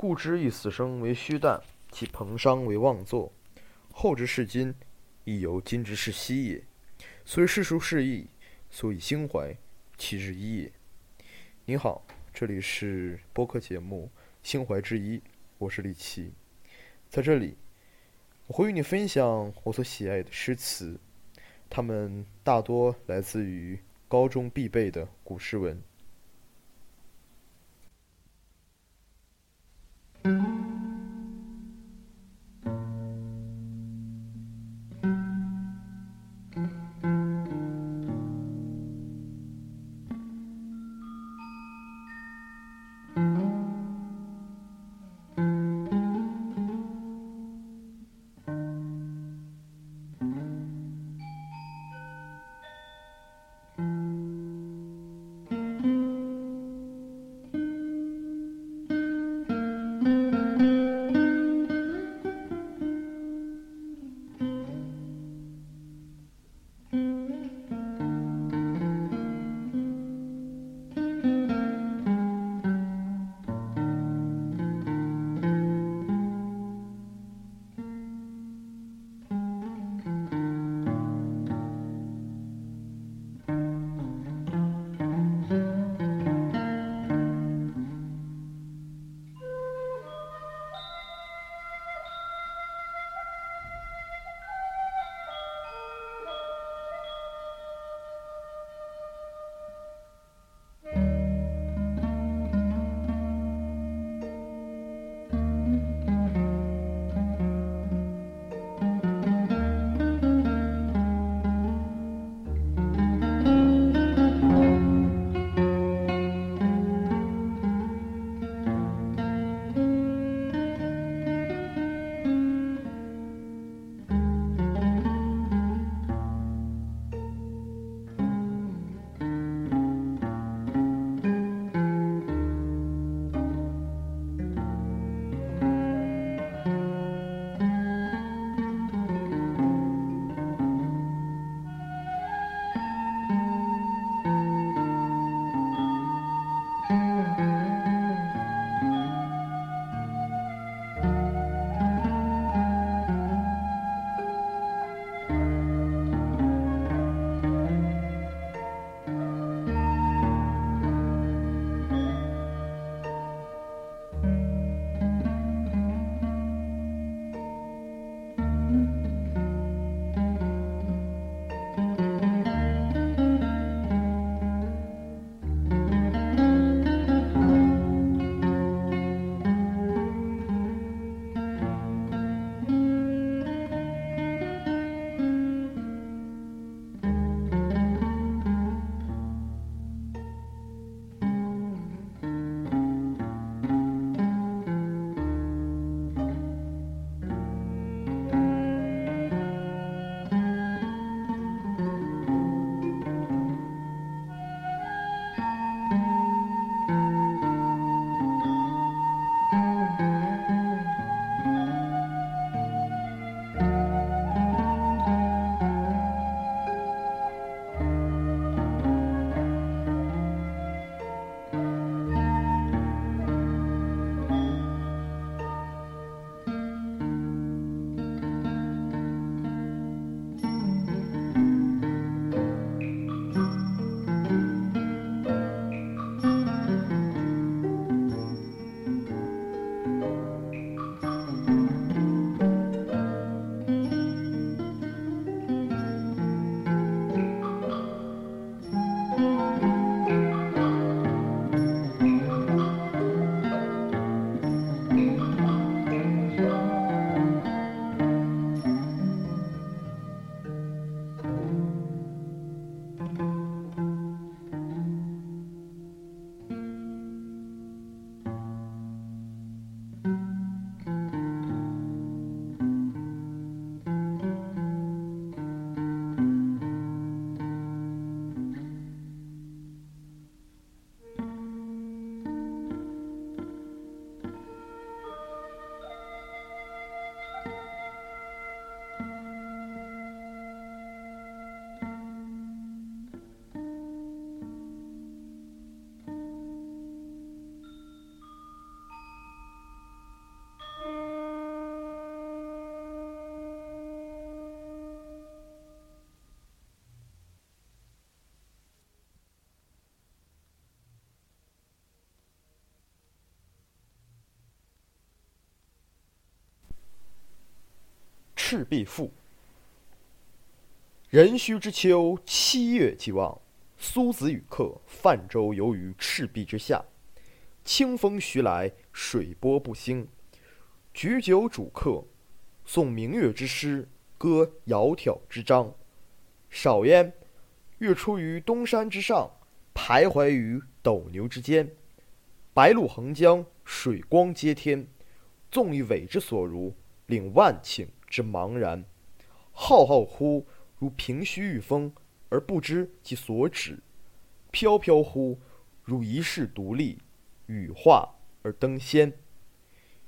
故之以死生为虚诞，其彭殇为妄作。后之视今，亦犹今之视昔也。虽世殊事异，所以心怀其日一也。您好，这里是播客节目《心怀之一》，我是李琦。在这里，我会与你分享我所喜爱的诗词，它们大多来自于高中必备的古诗文。Mm-hmm. 赤壁赋》。壬戌之秋，七月既望，苏子与客泛舟游于赤壁之下。清风徐来，水波不兴。举酒属客，诵明月之诗，歌窈窕之章。少焉，月出于东山之上，徘徊于斗牛之间。白露横江，水光接天。纵以尾之所如，领万顷之茫然。浩浩乎如凭虚御风，而不知其所止；飘飘乎如遗世独立，羽化而登仙。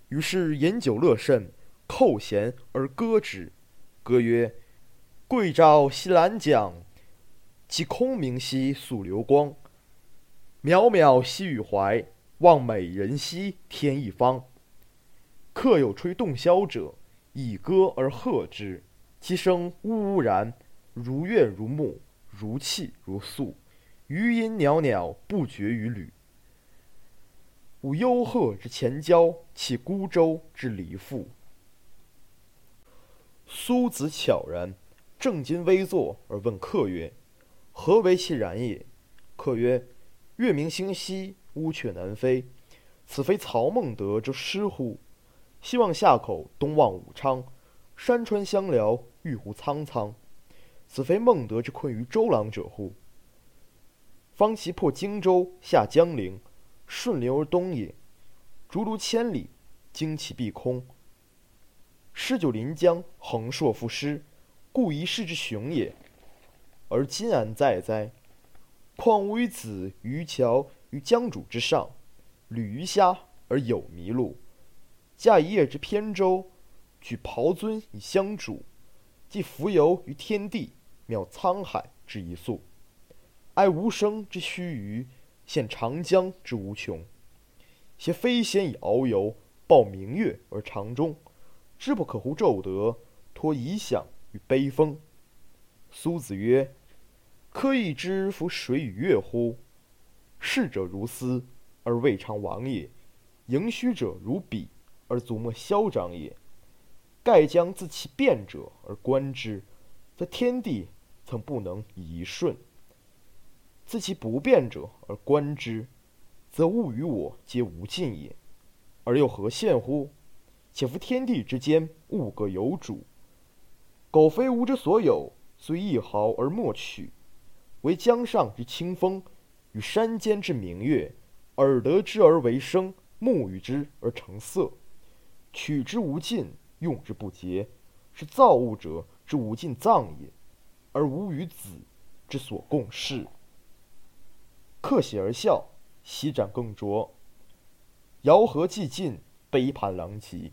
于是饮酒乐甚，扣舷而歌之。歌曰：“桂棹兮兰桨，击空明兮溯流光。渺渺兮予怀，望美人兮天一方。客有吹洞箫者，以歌而和之。其声呜呜然，如怨如慕，如泣如诉，余音袅袅，不绝于缕。吾幽壑之潜蛟，泣孤舟之离妇。”苏子悄然，正襟危坐而问客曰：“何为其然也？”客曰：“月明星稀，乌鹊南飞。此非曹孟德之诗乎？西望夏口，东望武昌，山川相辽，郁乎苍苍。此非孟德之困于周郎者乎？方其破荆州，下江陵，顺流而东也。竹卢千里，旌旗蔽空。”诗九临江，横槊赋诗，故一世之雄也。而今安在哉？况吾与子渔樵于江渚之上，侣鱼虾而友麋鹿，驾一叶之扁舟，举匏樽以相属，寄蜉蝣于天地，渺沧海之一粟。哀吾生之须臾，羡长江之无穷。挟飞仙以遨游，抱明月而长终。知不可乎骤得，托遗响于悲风。苏子曰：“客亦知夫水与月乎？逝者如斯，而未尝往也；盈虚者如彼，而足莫消长也。盖将自其变者而观之，则天地曾不能以一瞬；自其不变者而观之，则物与我皆无尽也。而又何羡乎？”且夫天地之间，物各有主。苟非吾之所有，虽一毫而莫取。惟江上之清风，与山间之明月，耳得之而为声，目与之而成色。取之无尽，用之不竭，是造物者之无尽藏也，而吾与子之所共适。客喜而笑，席盏更酌。肴核既尽，杯盘狼藉。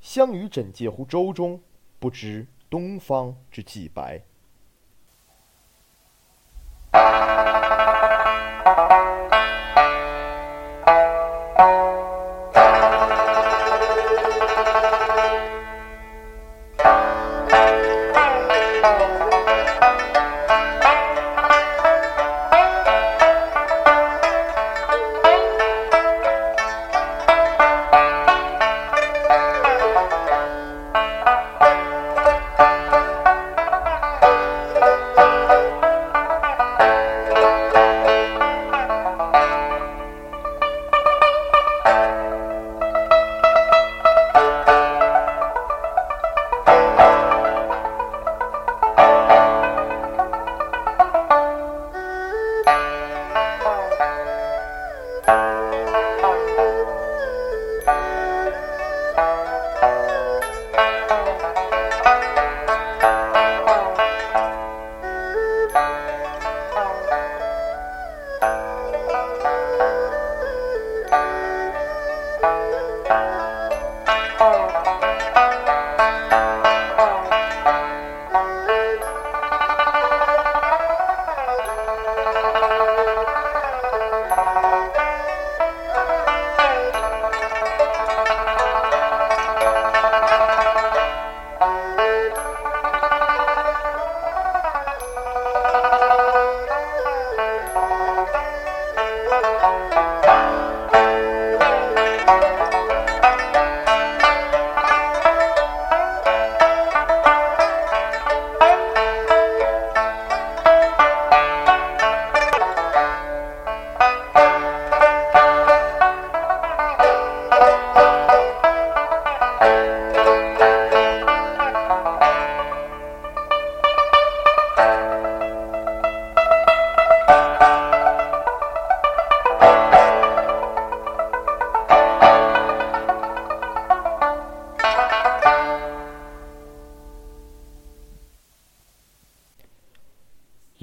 相与枕藉乎舟中，不知东方之既白。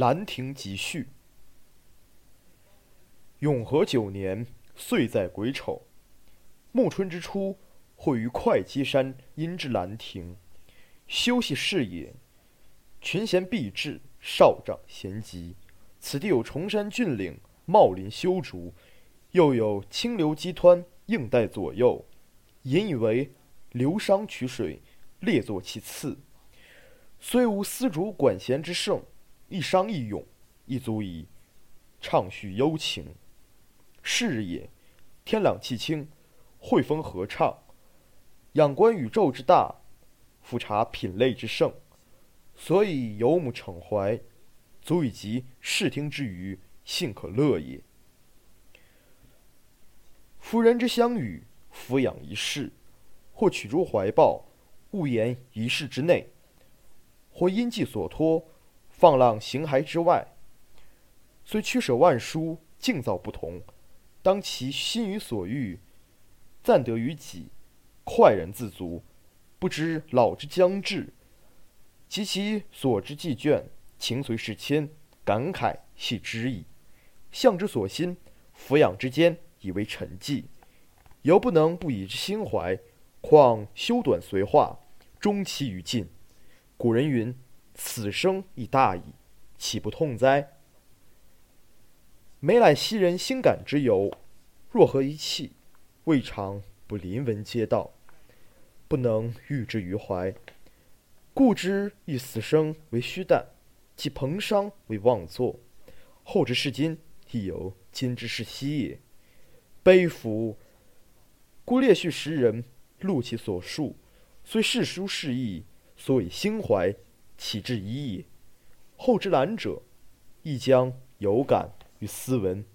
兰亭集序。永和九年，岁在癸丑，暮春之初，会于会稽山阴之兰亭，休息视野。群贤毕至，少长咸集。此地有崇山峻岭，茂林修竹，又有清流激湍，映带左右，引以为流觞曲水，列坐其次。虽无丝竹管弦之盛，一觞一咏，亦足以畅叙幽情。是也，天朗气清，惠风和畅，仰观宇宙之大，俯察品类之盛，所以游目骋怀，足以及视听之娱，幸可乐也。夫人之相与，俯仰一世，或取诸怀抱，悟言一室之内；或因寄所托，放浪形骸之外。虽驱舍万殊，境造不同。当其心于所欲，暂得于己，快然自足，不知老之将至；及其所之既倦，情随事迁，感慨系之矣。向之所欣，俯仰之间，以为沉寂，犹不能不以之心怀。况修短随化，终期于尽。古人云：“此生亦大矣，岂不痛哉？”每览昔人心感之由，若何一气，未尝不临文嗟悼，不能喻之于怀。故之以死生为虚诞，其彭殇为妄作。后之视今，亦犹今之是昔也。悲夫！故列叙时人，录其所述，虽世书事异，所以心怀，岂至一也？后之览者，亦将有感。于斯文。